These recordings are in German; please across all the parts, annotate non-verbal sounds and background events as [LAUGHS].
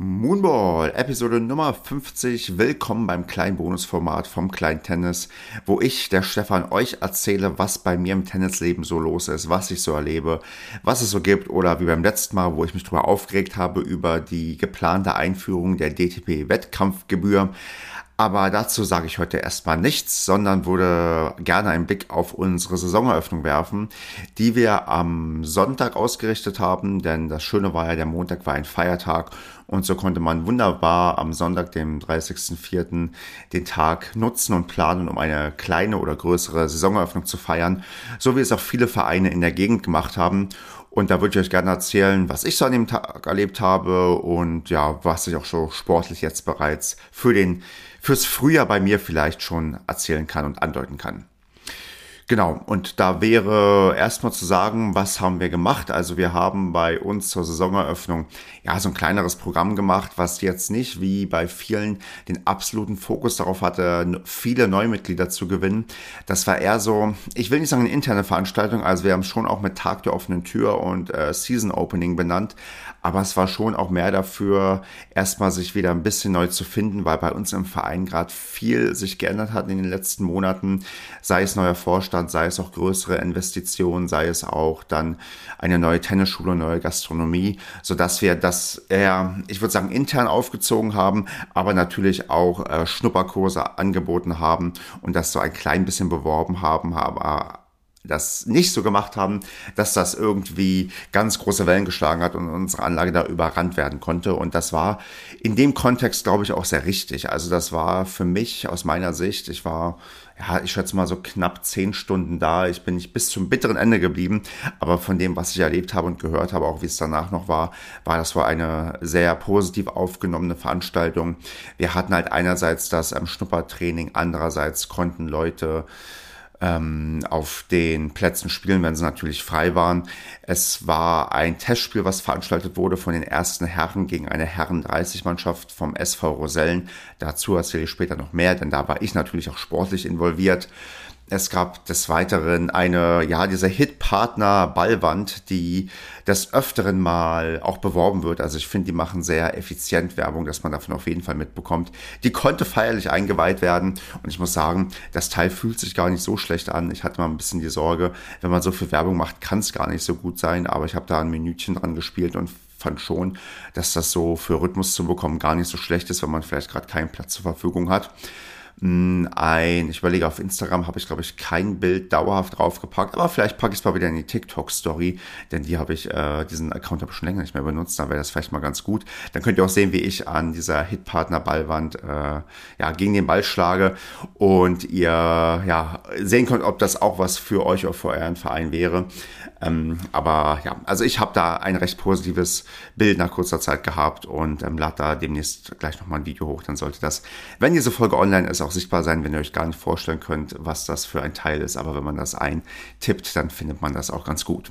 Moonball, Episode Nummer 50. Willkommen beim kleinen Bonusformat vom kleinen Tennis, wo ich, der Stefan, euch erzähle, was bei mir im Tennisleben so los ist, was ich so erlebe, was es so gibt oder wie beim letzten Mal, wo ich mich darüber aufgeregt habe über die geplante Einführung der DTP-Wettkampfgebühr. Aber dazu sage ich heute erstmal nichts, sondern würde gerne einen Blick auf unsere Saisoneröffnung werfen, die wir am Sonntag ausgerichtet haben, denn das Schöne war ja, der Montag war ein Feiertag und so konnte man wunderbar am Sonntag, dem 30.04., den Tag nutzen und planen, um eine kleine oder größere Saisoneröffnung zu feiern, so wie es auch viele Vereine in der Gegend gemacht haben. Und da würde ich euch gerne erzählen, was ich so an dem Tag erlebt habe und ja, was ich auch so sportlich jetzt bereits für den fürs Frühjahr bei mir vielleicht schon erzählen kann und andeuten kann. Genau, und da wäre erstmal zu sagen, was haben wir gemacht? Also wir haben bei uns zur Saisoneröffnung ja so ein kleineres Programm gemacht, was jetzt nicht wie bei vielen den absoluten Fokus darauf hatte, viele Neumitglieder zu gewinnen. Das war eher so, ich will nicht sagen eine interne Veranstaltung, also wir haben schon auch mit Tag der offenen Tür und äh, Season Opening benannt, aber es war schon auch mehr dafür, erstmal sich wieder ein bisschen neu zu finden, weil bei uns im Verein gerade viel sich geändert hat in den letzten Monaten, sei es neuer Vorstand, sei es auch größere Investitionen, sei es auch dann eine neue Tennisschule, neue Gastronomie, so dass wir das eher, ich würde sagen, intern aufgezogen haben, aber natürlich auch äh, Schnupperkurse angeboten haben und das so ein klein bisschen beworben haben, aber das nicht so gemacht haben, dass das irgendwie ganz große Wellen geschlagen hat und unsere Anlage da überrannt werden konnte. Und das war in dem Kontext, glaube ich, auch sehr richtig. Also das war für mich aus meiner Sicht, ich war, ja, ich schätze mal so knapp zehn Stunden da. Ich bin nicht bis zum bitteren Ende geblieben, aber von dem, was ich erlebt habe und gehört habe, auch wie es danach noch war, war das wohl eine sehr positiv aufgenommene Veranstaltung. Wir hatten halt einerseits das ähm, Schnuppertraining, andererseits konnten Leute ähm, auf den Plätzen spielen, wenn sie natürlich frei waren. Es war ein Testspiel, was veranstaltet wurde von den ersten Herren gegen eine Herren-30-Mannschaft vom SV Rosellen. Dazu erzähle ich später noch mehr, denn da war ich natürlich auch sportlich involviert. Es gab des Weiteren eine, ja, diese Hitpartner Ballwand, die des Öfteren mal auch beworben wird. Also ich finde, die machen sehr effizient Werbung, dass man davon auf jeden Fall mitbekommt. Die konnte feierlich eingeweiht werden und ich muss sagen, das Teil fühlt sich gar nicht so schlecht an. Ich hatte mal ein bisschen die Sorge, wenn man so viel Werbung macht, kann es gar nicht so gut sein, aber ich habe da ein Minütchen dran gespielt und fand schon, dass das so für Rhythmus zu bekommen gar nicht so schlecht ist, wenn man vielleicht gerade keinen Platz zur Verfügung hat ein, ich überlege, auf Instagram habe ich, glaube ich, kein Bild dauerhaft draufgepackt, aber vielleicht packe ich es mal wieder in die TikTok-Story, denn die habe ich, äh, diesen Account habe ich schon länger nicht mehr benutzt, dann wäre das vielleicht mal ganz gut. Dann könnt ihr auch sehen, wie ich an dieser Hitpartner-Ballwand äh, ja, gegen den Ball schlage und ihr ja, sehen könnt, ob das auch was für euch oder für euren Verein wäre. Ähm, aber ja, also ich habe da ein recht positives Bild nach kurzer Zeit gehabt und ähm, lade da demnächst gleich nochmal ein Video hoch. Dann sollte das, wenn diese Folge online ist, auch sichtbar sein, wenn ihr euch gar nicht vorstellen könnt, was das für ein Teil ist. Aber wenn man das eintippt, dann findet man das auch ganz gut.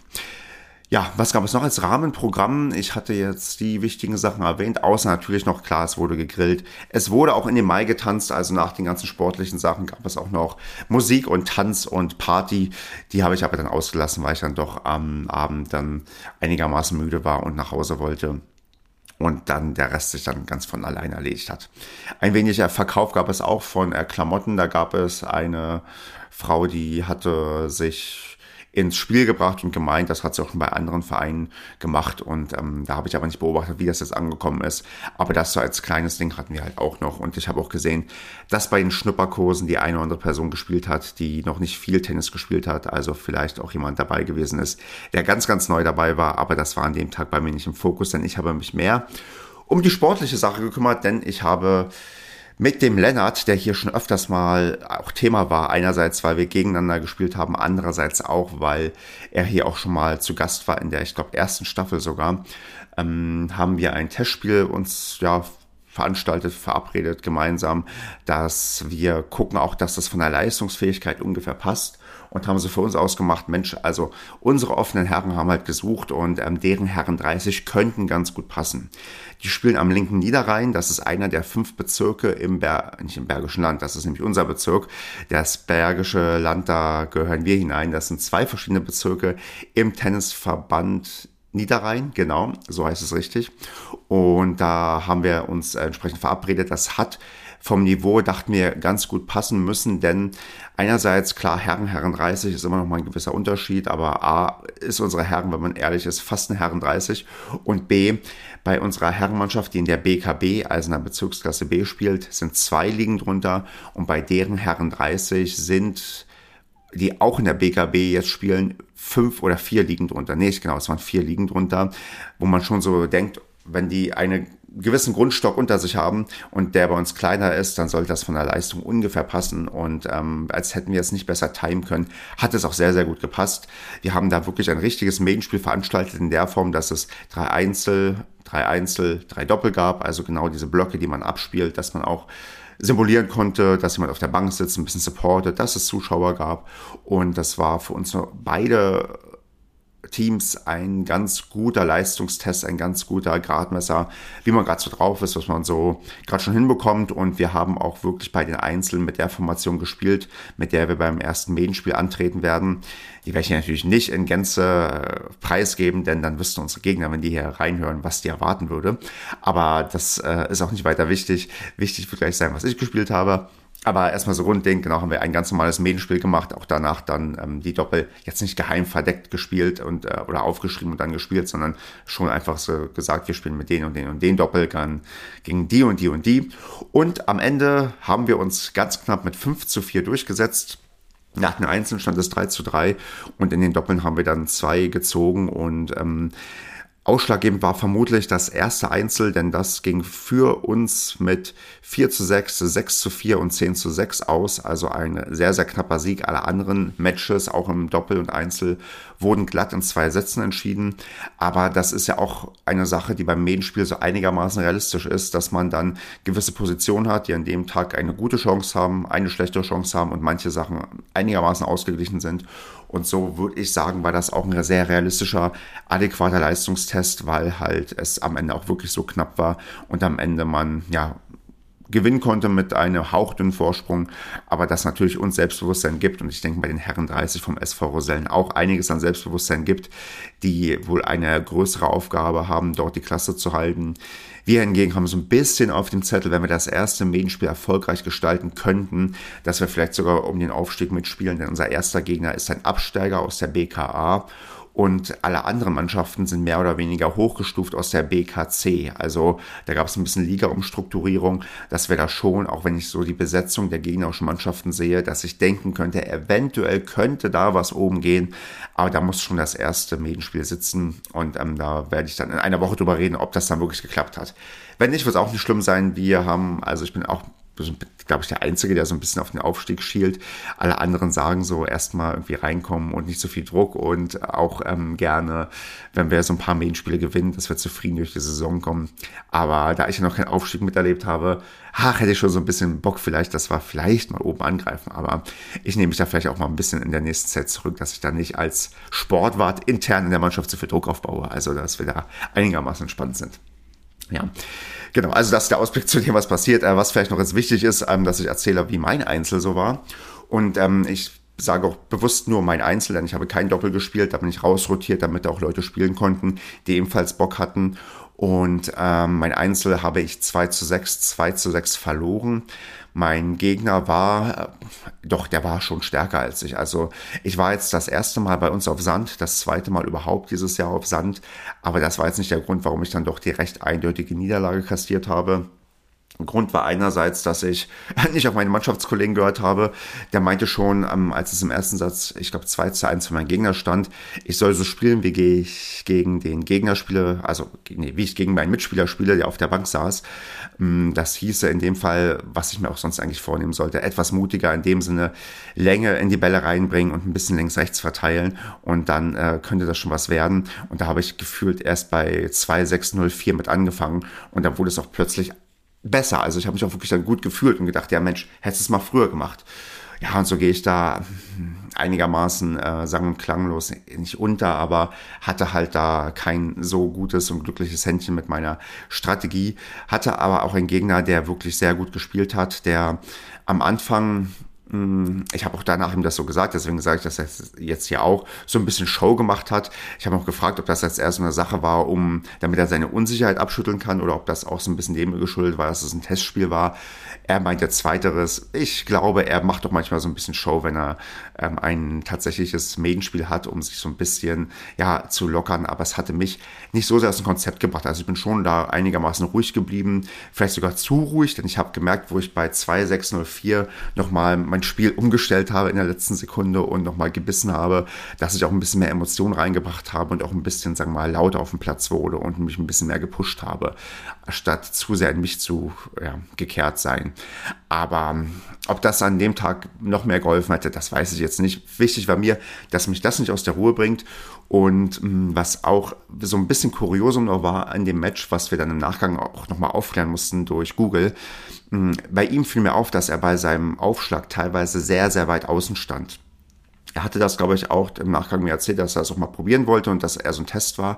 Ja, was gab es noch als Rahmenprogramm? Ich hatte jetzt die wichtigen Sachen erwähnt, außer natürlich noch klar, es wurde gegrillt. Es wurde auch in den Mai getanzt, also nach den ganzen sportlichen Sachen gab es auch noch Musik und Tanz und Party. Die habe ich aber dann ausgelassen, weil ich dann doch am Abend dann einigermaßen müde war und nach Hause wollte und dann der Rest sich dann ganz von allein erledigt hat. Ein wenig Verkauf gab es auch von äh, Klamotten. Da gab es eine Frau, die hatte sich ins Spiel gebracht und gemeint, das hat sie auch schon bei anderen Vereinen gemacht und ähm, da habe ich aber nicht beobachtet, wie das jetzt angekommen ist. Aber das so als kleines Ding hatten wir halt auch noch und ich habe auch gesehen, dass bei den Schnupperkursen die eine oder andere Person gespielt hat, die noch nicht viel Tennis gespielt hat, also vielleicht auch jemand dabei gewesen ist, der ganz, ganz neu dabei war, aber das war an dem Tag bei mir nicht im Fokus, denn ich habe mich mehr um die sportliche Sache gekümmert, denn ich habe mit dem Lennart, der hier schon öfters mal auch Thema war. Einerseits, weil wir gegeneinander gespielt haben, andererseits auch, weil er hier auch schon mal zu Gast war in der, ich glaube, ersten Staffel sogar. Ähm, haben wir ein Testspiel uns ja veranstaltet, verabredet gemeinsam, dass wir gucken auch, dass das von der Leistungsfähigkeit ungefähr passt und haben sie für uns ausgemacht, Mensch, also unsere offenen Herren haben halt gesucht und ähm, deren Herren 30 könnten ganz gut passen. Die spielen am linken Niederrhein, das ist einer der fünf Bezirke im Ber nicht im Bergischen Land, das ist nämlich unser Bezirk. Das Bergische Land, da gehören wir hinein. Das sind zwei verschiedene Bezirke im Tennisverband Niederrhein, genau, so heißt es richtig. Und da haben wir uns entsprechend verabredet. Das hat vom Niveau, dachten wir, ganz gut passen müssen, denn einerseits, klar, Herren, Herren 30 ist immer noch mal ein gewisser Unterschied, aber A, ist unsere Herren, wenn man ehrlich ist, fast eine Herren 30 und B, bei unserer Herrenmannschaft, die in der BKB, also in der Bezirksklasse B spielt, sind zwei Ligen drunter und bei deren Herren 30 sind die auch in der BKB jetzt spielen, fünf oder vier Ligen drunter. Nee, genau, es waren vier Ligen drunter, wo man schon so denkt, wenn die einen gewissen Grundstock unter sich haben und der bei uns kleiner ist, dann sollte das von der Leistung ungefähr passen. Und ähm, als hätten wir es nicht besser timen können, hat es auch sehr, sehr gut gepasst. Wir haben da wirklich ein richtiges Main-Spiel veranstaltet in der Form, dass es drei Einzel, drei Einzel, drei Doppel gab, also genau diese Blöcke, die man abspielt, dass man auch simulieren konnte, dass jemand auf der Bank sitzt, ein bisschen supportet, dass es Zuschauer gab. Und das war für uns beide Teams ein ganz guter Leistungstest, ein ganz guter Gradmesser, wie man gerade so drauf ist, was man so gerade schon hinbekommt. Und wir haben auch wirklich bei den Einzelnen mit der Formation gespielt, mit der wir beim ersten Medienspiel antreten werden. Die werde ich natürlich nicht in Gänze äh, preisgeben, denn dann wüssten unsere Gegner, wenn die hier reinhören, was die erwarten würde. Aber das äh, ist auch nicht weiter wichtig. Wichtig wird gleich sein, was ich gespielt habe. Aber erstmal so Grundding, genau, haben wir ein ganz normales Medienspiel gemacht, auch danach dann ähm, die Doppel jetzt nicht geheim verdeckt gespielt und äh, oder aufgeschrieben und dann gespielt, sondern schon einfach so gesagt, wir spielen mit denen und den und den Doppel gegen die und die und die. Und am Ende haben wir uns ganz knapp mit 5 zu 4 durchgesetzt. Nach den Einzelnen stand es 3 zu 3 und in den Doppeln haben wir dann zwei gezogen und ähm, Ausschlaggebend war vermutlich das erste Einzel, denn das ging für uns mit 4 zu 6, 6 zu 4 und 10 zu 6 aus. Also ein sehr, sehr knapper Sieg. Alle anderen Matches, auch im Doppel und Einzel, wurden glatt in zwei Sätzen entschieden. Aber das ist ja auch eine Sache, die beim Medienspiel so einigermaßen realistisch ist, dass man dann gewisse Positionen hat, die an dem Tag eine gute Chance haben, eine schlechte Chance haben und manche Sachen einigermaßen ausgeglichen sind. Und so würde ich sagen, war das auch ein sehr realistischer, adäquater Leistungstest, weil halt es am Ende auch wirklich so knapp war und am Ende man ja gewinnen konnte mit einem hauchdünnen Vorsprung, aber das natürlich uns Selbstbewusstsein gibt. Und ich denke bei den Herren 30 vom SV Rosellen auch einiges an Selbstbewusstsein gibt, die wohl eine größere Aufgabe haben, dort die Klasse zu halten. Wir hingegen haben so ein bisschen auf dem Zettel, wenn wir das erste Medienspiel erfolgreich gestalten könnten, dass wir vielleicht sogar um den Aufstieg mitspielen, denn unser erster Gegner ist ein Absteiger aus der BKA und alle anderen Mannschaften sind mehr oder weniger hochgestuft aus der BKC. Also da gab es ein bisschen Liga-Umstrukturierung, dass wir da schon, auch wenn ich so die Besetzung der gegnerischen Mannschaften sehe, dass ich denken könnte, eventuell könnte da was oben gehen, aber da muss schon das erste Medienspiel sitzen und ähm, da werde ich dann in einer Woche drüber reden, ob das dann wirklich geklappt hat. Wenn nicht, wird es auch nicht schlimm sein. Wir haben, also ich bin auch glaube ich, der Einzige, der so ein bisschen auf den Aufstieg schielt. Alle anderen sagen so erstmal irgendwie reinkommen und nicht so viel Druck und auch ähm, gerne, wenn wir so ein paar Medienspiele gewinnen, dass wir zufrieden durch die Saison kommen. Aber da ich ja noch keinen Aufstieg miterlebt habe, ach, hätte ich schon so ein bisschen Bock vielleicht, dass wir vielleicht mal oben angreifen. Aber ich nehme mich da vielleicht auch mal ein bisschen in der nächsten Zeit zurück, dass ich da nicht als Sportwart intern in der Mannschaft zu viel Druck aufbaue. Also, dass wir da einigermaßen entspannt sind. Ja. Genau, also das ist der Ausblick [LAUGHS] zu dem, was passiert. Äh, was vielleicht noch jetzt wichtig ist, ähm, dass ich erzähle, wie mein Einzel so war. Und ähm, ich sage auch bewusst nur mein Einzel, denn ich habe kein Doppel gespielt, da bin ich rausrotiert, damit auch Leute spielen konnten, die ebenfalls Bock hatten. Und ähm, mein Einzel habe ich 2 zu 6, 2 zu 6 verloren. Mein Gegner war, äh, doch, der war schon stärker als ich. Also ich war jetzt das erste Mal bei uns auf Sand, das zweite Mal überhaupt dieses Jahr auf Sand. Aber das war jetzt nicht der Grund, warum ich dann doch die recht eindeutige Niederlage kassiert habe. Grund war einerseits, dass ich [LAUGHS] nicht auf meine Mannschaftskollegen gehört habe. Der meinte schon, ähm, als es im ersten Satz, ich glaube 2 zu 1 für meinen Gegner stand, ich soll so spielen, wie ich gegen den Gegner spiele, also nee, wie ich gegen meinen Mitspieler spiele, der auf der Bank saß. Ähm, das hieße in dem Fall, was ich mir auch sonst eigentlich vornehmen sollte, etwas mutiger in dem Sinne, Länge in die Bälle reinbringen und ein bisschen links-rechts verteilen und dann äh, könnte das schon was werden. Und da habe ich gefühlt erst bei 2-6-0-4 mit angefangen und dann wurde es auch plötzlich besser. Also ich habe mich auch wirklich dann gut gefühlt und gedacht, ja Mensch, hättest du es mal früher gemacht. Ja, und so gehe ich da einigermaßen äh, sang- und klanglos nicht unter, aber hatte halt da kein so gutes und glückliches Händchen mit meiner Strategie. Hatte aber auch einen Gegner, der wirklich sehr gut gespielt hat, der am Anfang ich habe auch danach ihm das so gesagt, deswegen sage ich, dass er jetzt hier auch so ein bisschen Show gemacht hat. Ich habe auch gefragt, ob das jetzt eher so eine Sache war, um, damit er seine Unsicherheit abschütteln kann oder ob das auch so ein bisschen dem geschuldet war, dass es ein Testspiel war. Er meint jetzt zweiteres. Ich glaube, er macht doch manchmal so ein bisschen Show, wenn er ähm, ein tatsächliches Medienspiel hat, um sich so ein bisschen ja zu lockern. Aber es hatte mich nicht so sehr aus dem Konzept gebracht. Also ich bin schon da einigermaßen ruhig geblieben, vielleicht sogar zu ruhig, denn ich habe gemerkt, wo ich bei 2604 nochmal mein Spiel umgestellt habe in der letzten Sekunde und nochmal gebissen habe, dass ich auch ein bisschen mehr Emotionen reingebracht habe und auch ein bisschen, sagen wir mal, lauter auf dem Platz wurde und mich ein bisschen mehr gepusht habe, statt zu sehr in mich zu ja, gekehrt sein. Aber ähm, ob das an dem Tag noch mehr geholfen hätte, das weiß ich jetzt nicht. Wichtig war mir, dass mich das nicht aus der Ruhe bringt. Und ähm, was auch so ein bisschen kuriosum noch war an dem Match, was wir dann im Nachgang auch nochmal aufklären mussten durch Google. Ähm, bei ihm fiel mir auf, dass er bei seinem Aufschlag teilweise sehr, sehr weit außen stand. Er hatte das, glaube ich, auch im Nachgang mir erzählt, dass er es auch mal probieren wollte und dass er so ein Test war.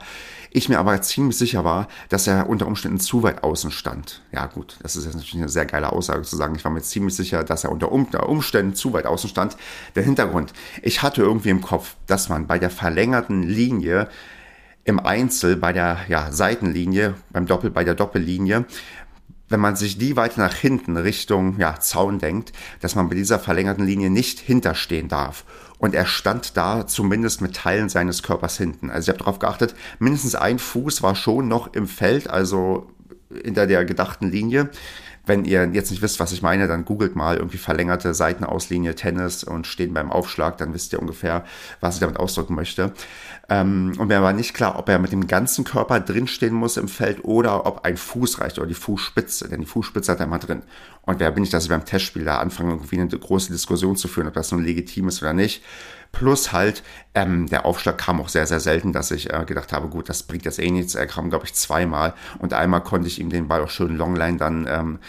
Ich mir aber ziemlich sicher war, dass er unter Umständen zu weit außen stand. Ja gut, das ist jetzt natürlich eine sehr geile Aussage zu sagen. Ich war mir ziemlich sicher, dass er unter Umständen zu weit außen stand. Der Hintergrund, ich hatte irgendwie im Kopf, dass man bei der verlängerten Linie im Einzel, bei der ja, Seitenlinie, beim Doppel, bei der Doppellinie, wenn man sich die weiter nach hinten Richtung ja, Zaun denkt, dass man bei dieser verlängerten Linie nicht hinterstehen darf und er stand da zumindest mit Teilen seines Körpers hinten. Also ich habe darauf geachtet, mindestens ein Fuß war schon noch im Feld, also hinter der gedachten Linie. Wenn ihr jetzt nicht wisst, was ich meine, dann googelt mal irgendwie verlängerte Seitenauslinie Tennis und stehen beim Aufschlag, dann wisst ihr ungefähr, was ich damit ausdrücken möchte. Ähm, und mir war nicht klar, ob er mit dem ganzen Körper drinstehen muss im Feld oder ob ein Fuß reicht oder die Fußspitze, denn die Fußspitze hat er immer drin. Und wer bin ich, dass ich beim Testspiel da anfange, irgendwie eine große Diskussion zu führen, ob das nun legitim ist oder nicht. Plus halt, ähm, der Aufschlag kam auch sehr, sehr selten, dass ich äh, gedacht habe, gut, das bringt jetzt eh nichts. Er kam, glaube ich, zweimal und einmal konnte ich ihm den Ball auch schön Longline dann ähm,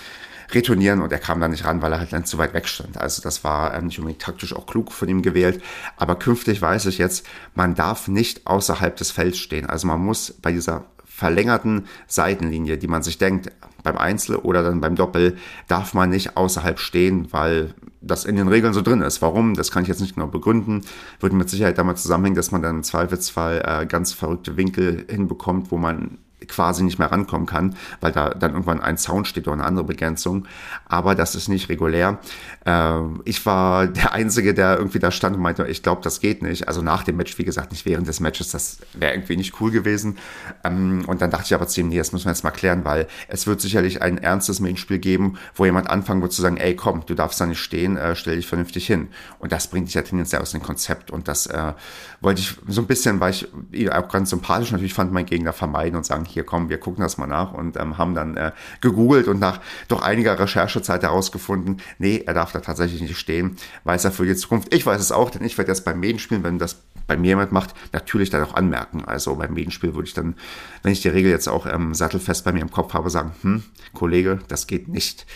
retournieren und er kam da nicht ran, weil er halt dann zu weit weg stand. Also das war ähm, nicht unbedingt taktisch auch klug von ihm gewählt. Aber künftig weiß ich jetzt, man darf nicht außerhalb des Felds stehen. Also man muss bei dieser verlängerten Seitenlinie, die man sich denkt, beim Einzel oder dann beim Doppel, darf man nicht außerhalb stehen, weil das in den Regeln so drin ist. Warum? Das kann ich jetzt nicht genau begründen. Würde mit Sicherheit damit zusammenhängen, dass man dann im Zweifelsfall äh, ganz verrückte Winkel hinbekommt, wo man quasi nicht mehr rankommen kann, weil da dann irgendwann ein Sound steht oder eine andere Begrenzung. Aber das ist nicht regulär. Äh, ich war [LAUGHS] der Einzige, der irgendwie da stand und meinte, ich glaube, das geht nicht. Also nach dem Match, wie gesagt, nicht während des Matches, das wäre irgendwie nicht cool gewesen. Ähm, und dann dachte ich aber zu ihm, nee, das müssen wir jetzt mal klären, weil es wird sicherlich ein ernstes Main-Spiel geben, wo jemand anfangen wird zu sagen, ey, komm, du darfst da nicht stehen, äh, stell dich vernünftig hin. Und das bringt dich ja tendenziell aus dem Konzept. Und das äh, wollte ich so ein bisschen, weil ich auch ganz sympathisch natürlich fand, mein Gegner vermeiden und sagen, hier komm, wir gucken das mal nach und ähm, haben dann äh, gegoogelt und nach doch einiger Recherchezeit herausgefunden, nee, er darf da tatsächlich nicht stehen, weiß er für die Zukunft. Ich weiß es auch, denn ich werde das beim Medienspielen, wenn das bei mir jemand macht, natürlich dann auch anmerken. Also beim Medienspiel würde ich dann, wenn ich die Regel jetzt auch ähm, sattelfest bei mir im Kopf habe, sagen, hm, Kollege, das geht nicht.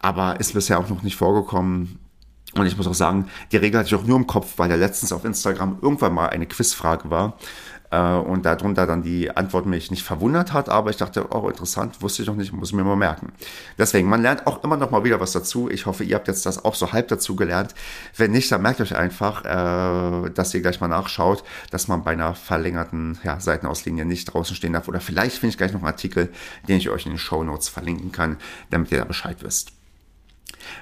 Aber ist bisher auch noch nicht vorgekommen. Und ich muss auch sagen, die Regel hatte ich auch nur im Kopf, weil ja letztens auf Instagram irgendwann mal eine Quizfrage war. Äh, und darunter dann die Antwort mich nicht verwundert hat, aber ich dachte, oh, interessant, wusste ich noch nicht, muss ich mir mal merken. Deswegen, man lernt auch immer noch mal wieder was dazu. Ich hoffe, ihr habt jetzt das auch so halb dazu gelernt. Wenn nicht, dann merkt euch einfach, äh, dass ihr gleich mal nachschaut, dass man bei einer verlängerten ja, Seitenauslinie nicht draußen stehen darf. Oder vielleicht finde ich gleich noch einen Artikel, den ich euch in den Show Notes verlinken kann, damit ihr da Bescheid wisst.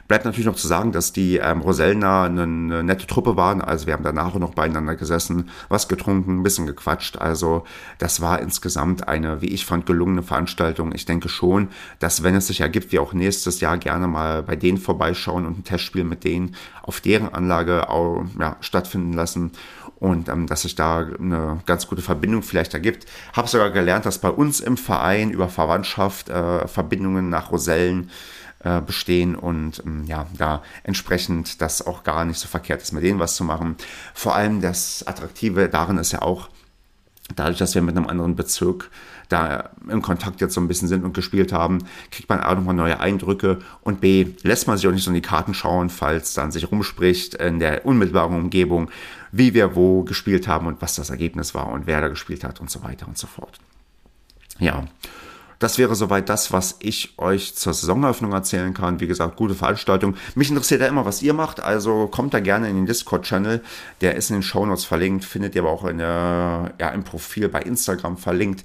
Bleibt natürlich noch zu sagen, dass die ähm, Rosellner eine, eine nette Truppe waren. Also wir haben danach noch beieinander gesessen, was getrunken, ein bisschen gequatscht. Also das war insgesamt eine, wie ich fand, gelungene Veranstaltung. Ich denke schon, dass wenn es sich ergibt, wir auch nächstes Jahr gerne mal bei denen vorbeischauen und ein Testspiel mit denen auf deren Anlage auch, ja, stattfinden lassen und ähm, dass sich da eine ganz gute Verbindung vielleicht ergibt. Habe sogar gelernt, dass bei uns im Verein über Verwandtschaft äh, Verbindungen nach Rosellen äh, bestehen und ähm, ja, da entsprechend das auch gar nicht so verkehrt ist, mit denen was zu machen. Vor allem das Attraktive darin ist ja auch, dadurch, dass wir mit einem anderen Bezirk da im Kontakt jetzt so ein bisschen sind und gespielt haben, kriegt man A nochmal neue Eindrücke und B lässt man sich auch nicht so in die Karten schauen, falls dann sich rumspricht in der unmittelbaren Umgebung, wie wir wo gespielt haben und was das Ergebnis war und wer da gespielt hat und so weiter und so fort. Ja, das wäre soweit das, was ich euch zur Saisoneröffnung erzählen kann. Wie gesagt, gute Veranstaltung. Mich interessiert ja immer, was ihr macht, also kommt da gerne in den Discord-Channel. Der ist in den Shownotes verlinkt, findet ihr aber auch in der, ja, im Profil bei Instagram verlinkt.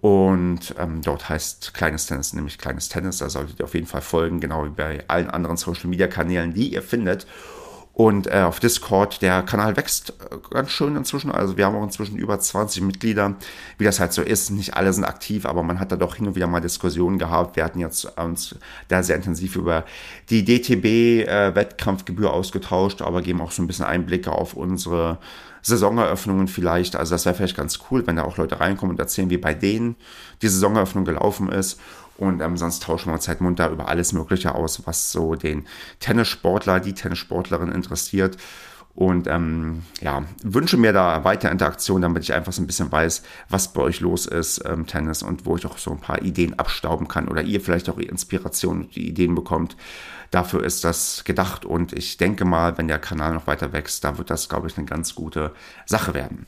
Und ähm, dort heißt Kleines Tennis nämlich Kleines Tennis. Da solltet ihr auf jeden Fall folgen, genau wie bei allen anderen Social Media Kanälen, die ihr findet. Und äh, auf Discord, der Kanal wächst äh, ganz schön inzwischen. Also wir haben auch inzwischen über 20 Mitglieder, wie das halt so ist. Nicht alle sind aktiv, aber man hat da doch hin und wieder mal Diskussionen gehabt. Wir hatten jetzt uns da sehr intensiv über die DTB-Wettkampfgebühr äh, ausgetauscht, aber geben auch so ein bisschen Einblicke auf unsere Saisoneröffnungen vielleicht. Also das wäre vielleicht ganz cool, wenn da auch Leute reinkommen und erzählen, wie bei denen die Saisoneröffnung gelaufen ist. Und ähm, sonst tauschen wir uns halt munter über alles Mögliche aus, was so den Tennissportler, die Tennissportlerin interessiert. Und ähm, ja, wünsche mir da weiter Interaktion, damit ich einfach so ein bisschen weiß, was bei euch los ist im Tennis und wo ich auch so ein paar Ideen abstauben kann oder ihr vielleicht auch Inspiration und Ideen bekommt. Dafür ist das gedacht und ich denke mal, wenn der Kanal noch weiter wächst, da wird das, glaube ich, eine ganz gute Sache werden.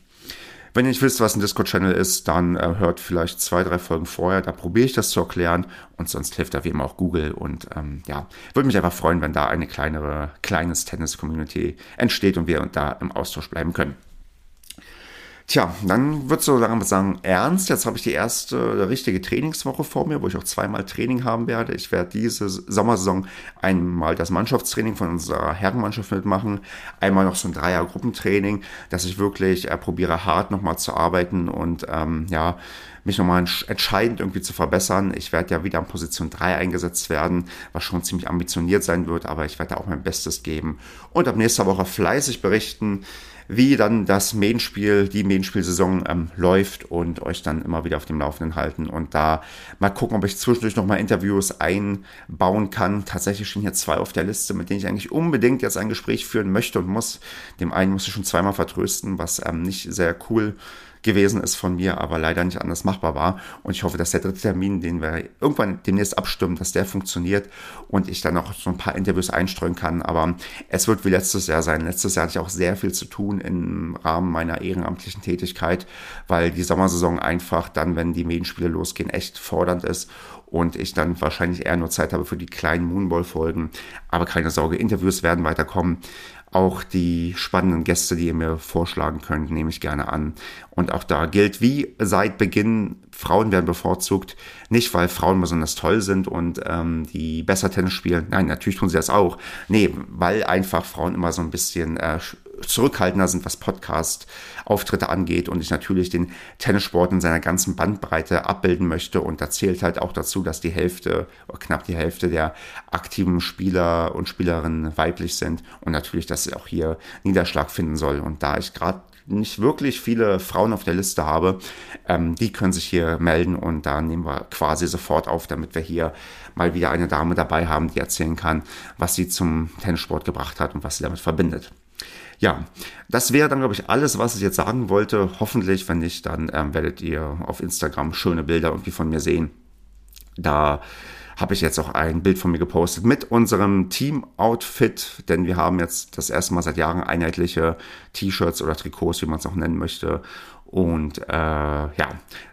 Wenn ihr nicht wisst, was ein Discord-Channel ist, dann äh, hört vielleicht zwei, drei Folgen vorher. Da probiere ich das zu erklären und sonst hilft da wie immer auch Google. Und ähm, ja, würde mich einfach freuen, wenn da eine kleinere, kleines Tennis-Community entsteht und wir da im Austausch bleiben können. Tja, dann wird so sagen, ernst. Jetzt habe ich die erste richtige Trainingswoche vor mir, wo ich auch zweimal Training haben werde. Ich werde diese Sommersaison einmal das Mannschaftstraining von unserer Herrenmannschaft mitmachen, einmal noch so ein Dreier-Gruppentraining, dass ich wirklich äh, probiere, hart nochmal zu arbeiten und ähm, ja, mich nochmal entscheidend irgendwie zu verbessern. Ich werde ja wieder an Position 3 eingesetzt werden, was schon ziemlich ambitioniert sein wird, aber ich werde auch mein Bestes geben und ab nächster Woche fleißig berichten wie dann das Main-Spiel, die Main-Spielsaison ähm, läuft und euch dann immer wieder auf dem Laufenden halten und da mal gucken, ob ich zwischendurch noch mal Interviews einbauen kann. Tatsächlich stehen hier zwei auf der Liste, mit denen ich eigentlich unbedingt jetzt ein Gespräch führen möchte und muss. Dem einen muss ich schon zweimal vertrösten, was ähm, nicht sehr cool gewesen ist von mir, aber leider nicht anders machbar war. Und ich hoffe, dass der dritte Termin, den wir irgendwann demnächst abstimmen, dass der funktioniert und ich dann noch so ein paar Interviews einstreuen kann. Aber es wird wie letztes Jahr sein. Letztes Jahr hatte ich auch sehr viel zu tun im Rahmen meiner ehrenamtlichen Tätigkeit, weil die Sommersaison einfach dann, wenn die Medienspiele losgehen, echt fordernd ist und ich dann wahrscheinlich eher nur Zeit habe für die kleinen Moonball-Folgen. Aber keine Sorge, Interviews werden weiterkommen. Auch die spannenden Gäste, die ihr mir vorschlagen könnt, nehme ich gerne an. Und auch da gilt wie seit Beginn, Frauen werden bevorzugt. Nicht, weil Frauen besonders toll sind und ähm, die besser Tennis spielen. Nein, natürlich tun sie das auch. Nee, weil einfach Frauen immer so ein bisschen äh, zurückhaltender sind, was Podcast-Auftritte angeht und ich natürlich den Tennissport in seiner ganzen Bandbreite abbilden möchte. Und da zählt halt auch dazu, dass die Hälfte knapp die Hälfte der aktiven Spieler und Spielerinnen weiblich sind und natürlich, dass auch hier Niederschlag finden soll. Und da ich gerade nicht wirklich viele Frauen auf der Liste habe, ähm, die können sich hier melden und da nehmen wir quasi sofort auf, damit wir hier mal wieder eine Dame dabei haben, die erzählen kann, was sie zum Tennissport gebracht hat und was sie damit verbindet. Ja, das wäre dann, glaube ich, alles, was ich jetzt sagen wollte. Hoffentlich, wenn nicht, dann ähm, werdet ihr auf Instagram schöne Bilder irgendwie von mir sehen. Da habe ich jetzt auch ein Bild von mir gepostet mit unserem Team-Outfit, denn wir haben jetzt das erste Mal seit Jahren einheitliche T-Shirts oder Trikots, wie man es auch nennen möchte. Und äh, ja,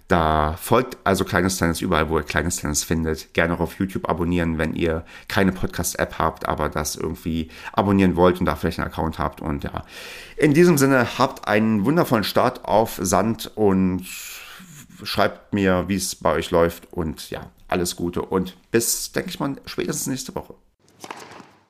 da folgt also Kleines Tennis überall, wo ihr Kleines Tennis findet. Gerne auch auf YouTube abonnieren, wenn ihr keine Podcast-App habt, aber das irgendwie abonnieren wollt und da vielleicht einen Account habt. Und ja, in diesem Sinne habt einen wundervollen Start auf Sand und schreibt mir, wie es bei euch läuft. Und ja, alles Gute und bis, denke ich mal, spätestens nächste Woche.